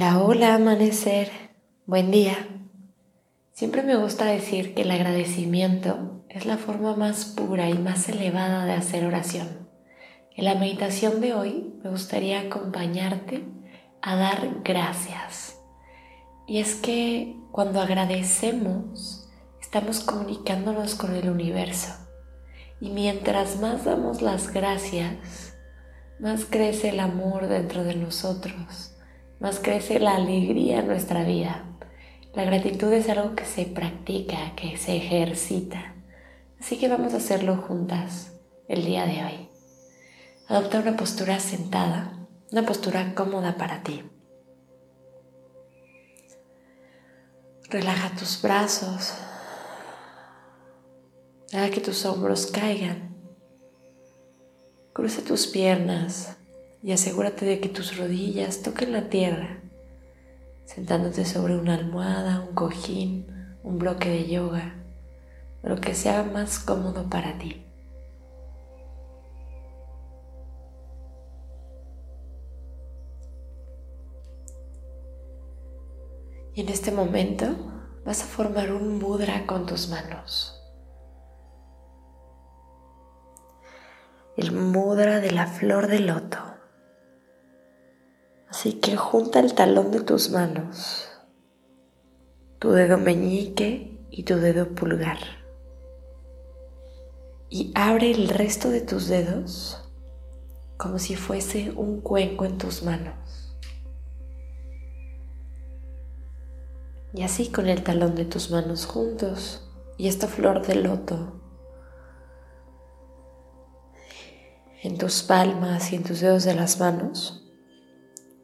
Hola, hola, amanecer. Buen día. Siempre me gusta decir que el agradecimiento es la forma más pura y más elevada de hacer oración. En la meditación de hoy me gustaría acompañarte a dar gracias. Y es que cuando agradecemos, estamos comunicándonos con el universo. Y mientras más damos las gracias, más crece el amor dentro de nosotros más crece la alegría en nuestra vida. La gratitud es algo que se practica, que se ejercita. Así que vamos a hacerlo juntas el día de hoy. Adopta una postura sentada, una postura cómoda para ti. Relaja tus brazos. Deja que tus hombros caigan. Cruza tus piernas y asegúrate de que tus rodillas toquen la tierra, sentándote sobre una almohada, un cojín, un bloque de yoga, lo que sea más cómodo para ti. Y en este momento vas a formar un mudra con tus manos. El mudra de la flor de loto. Así que junta el talón de tus manos, tu dedo meñique y tu dedo pulgar. Y abre el resto de tus dedos como si fuese un cuenco en tus manos. Y así con el talón de tus manos juntos y esta flor de loto en tus palmas y en tus dedos de las manos,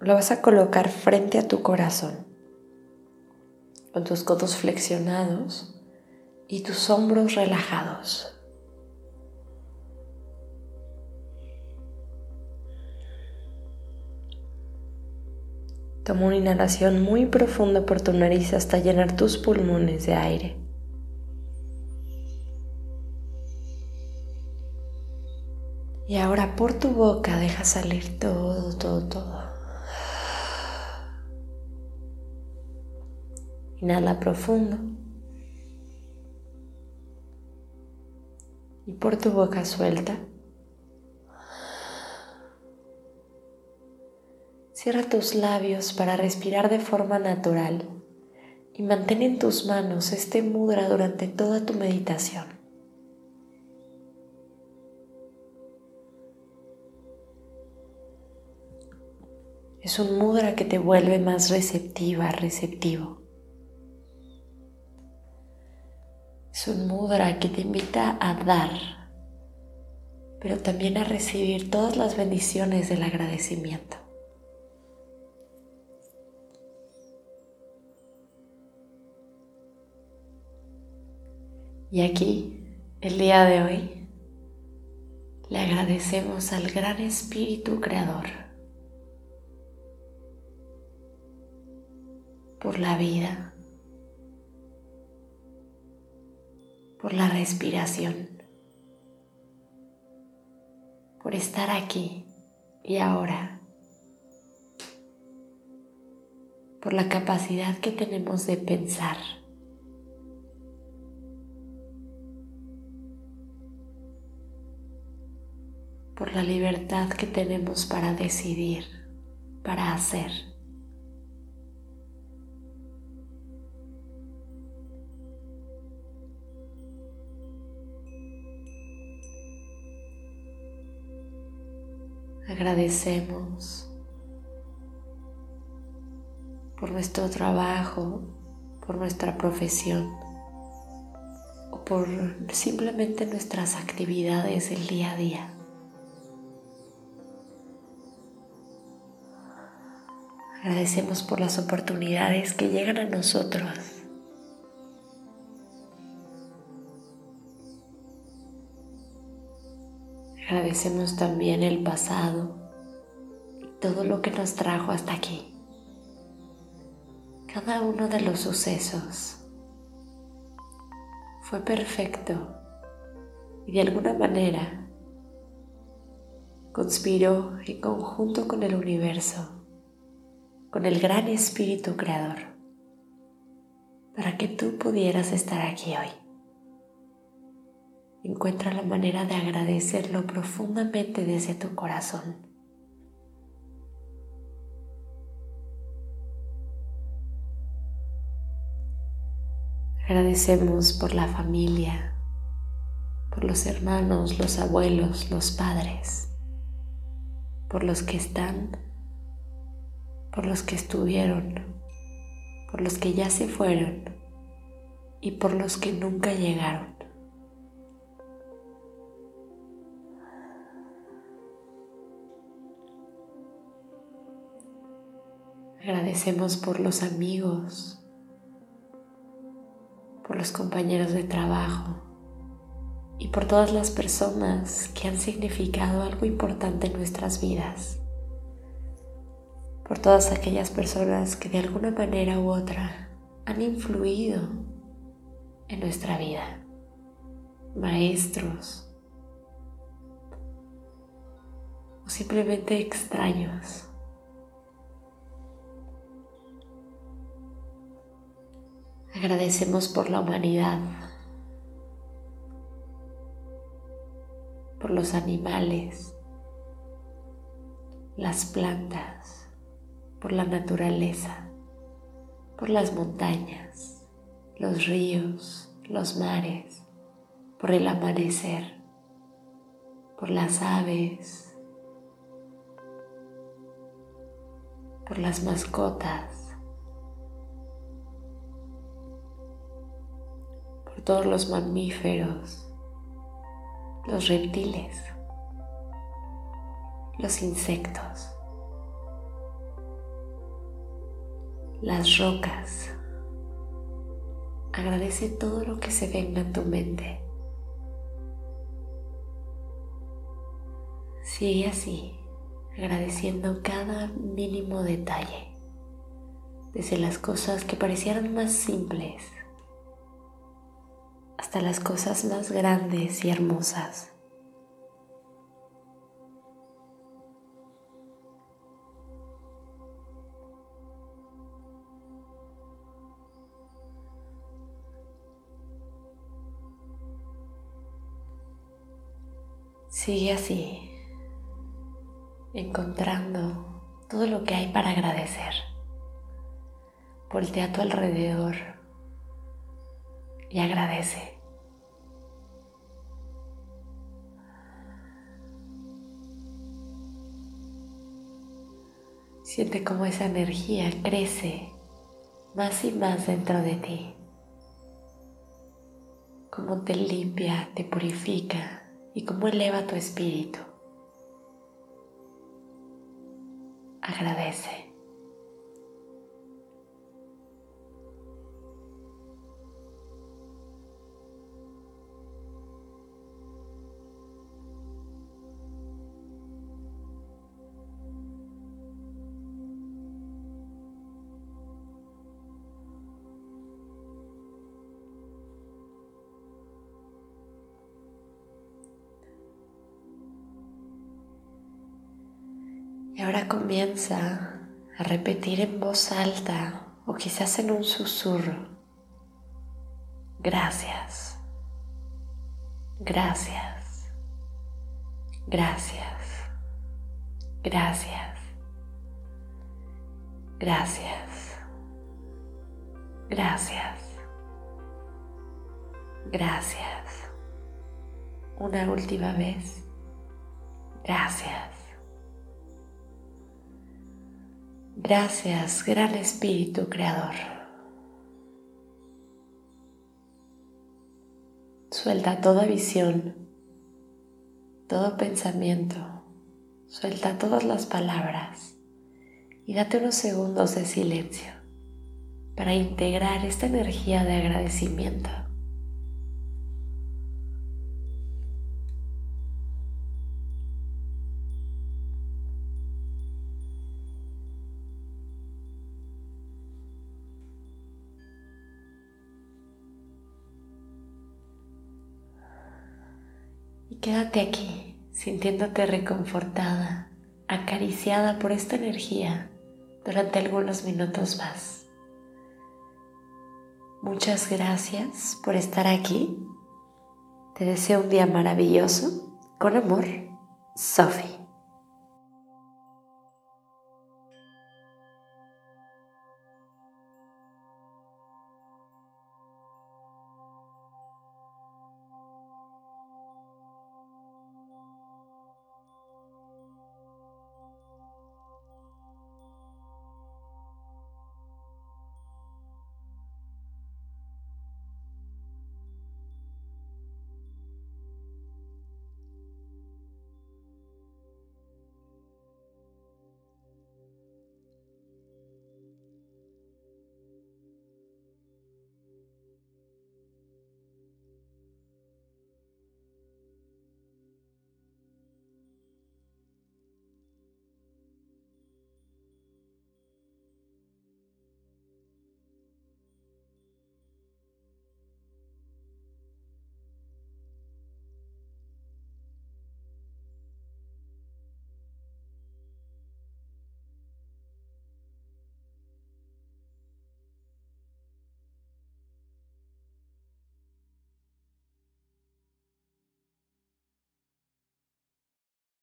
lo vas a colocar frente a tu corazón, con tus codos flexionados y tus hombros relajados. Toma una inhalación muy profunda por tu nariz hasta llenar tus pulmones de aire. Y ahora por tu boca deja salir todo, todo, todo. Inhala profundo. Y por tu boca suelta. Cierra tus labios para respirar de forma natural y mantén en tus manos este mudra durante toda tu meditación. Es un mudra que te vuelve más receptiva, receptivo. Es un mudra que te invita a dar, pero también a recibir todas las bendiciones del agradecimiento. Y aquí, el día de hoy, le agradecemos al gran Espíritu Creador por la vida, por la respiración, por estar aquí y ahora, por la capacidad que tenemos de pensar. por la libertad que tenemos para decidir, para hacer. Agradecemos por nuestro trabajo, por nuestra profesión o por simplemente nuestras actividades del día a día. Agradecemos por las oportunidades que llegan a nosotros Agradecemos también el pasado todo lo que nos trajo hasta aquí. Cada uno de los sucesos fue perfecto y de alguna manera conspiró en conjunto con el universo, con el gran espíritu creador para que tú pudieras estar aquí hoy. Encuentra la manera de agradecerlo profundamente desde tu corazón. Agradecemos por la familia, por los hermanos, los abuelos, los padres, por los que están por los que estuvieron, por los que ya se fueron y por los que nunca llegaron. Agradecemos por los amigos, por los compañeros de trabajo y por todas las personas que han significado algo importante en nuestras vidas por todas aquellas personas que de alguna manera u otra han influido en nuestra vida, maestros o simplemente extraños. Agradecemos por la humanidad, por los animales, las plantas, por la naturaleza, por las montañas, los ríos, los mares, por el amanecer, por las aves, por las mascotas, todos los mamíferos, los reptiles, los insectos. las rocas. Agradece todo lo que se venga en tu mente. Sigue así, agradeciendo cada mínimo detalle, desde las cosas que parecieran más simples hasta las cosas más grandes y hermosas. Sigue así, encontrando todo lo que hay para agradecer. Voltea a tu alrededor y agradece. Siente cómo esa energía crece más y más dentro de ti, cómo te limpia, te purifica y cómo eleva tu espíritu. Agradece. Ahora comienza a repetir en voz alta o quizás en un susurro. Gracias. Gracias. Gracias. Gracias. Gracias. Gracias. Gracias. Una última vez. Gracias. Gracias, gran Espíritu Creador. Suelta toda visión, todo pensamiento, suelta todas las palabras y date unos segundos de silencio para integrar esta energía de agradecimiento. Quédate aquí, sintiéndote reconfortada, acariciada por esta energía durante algunos minutos más. Muchas gracias por estar aquí. Te deseo un día maravilloso. Con amor, Sophie.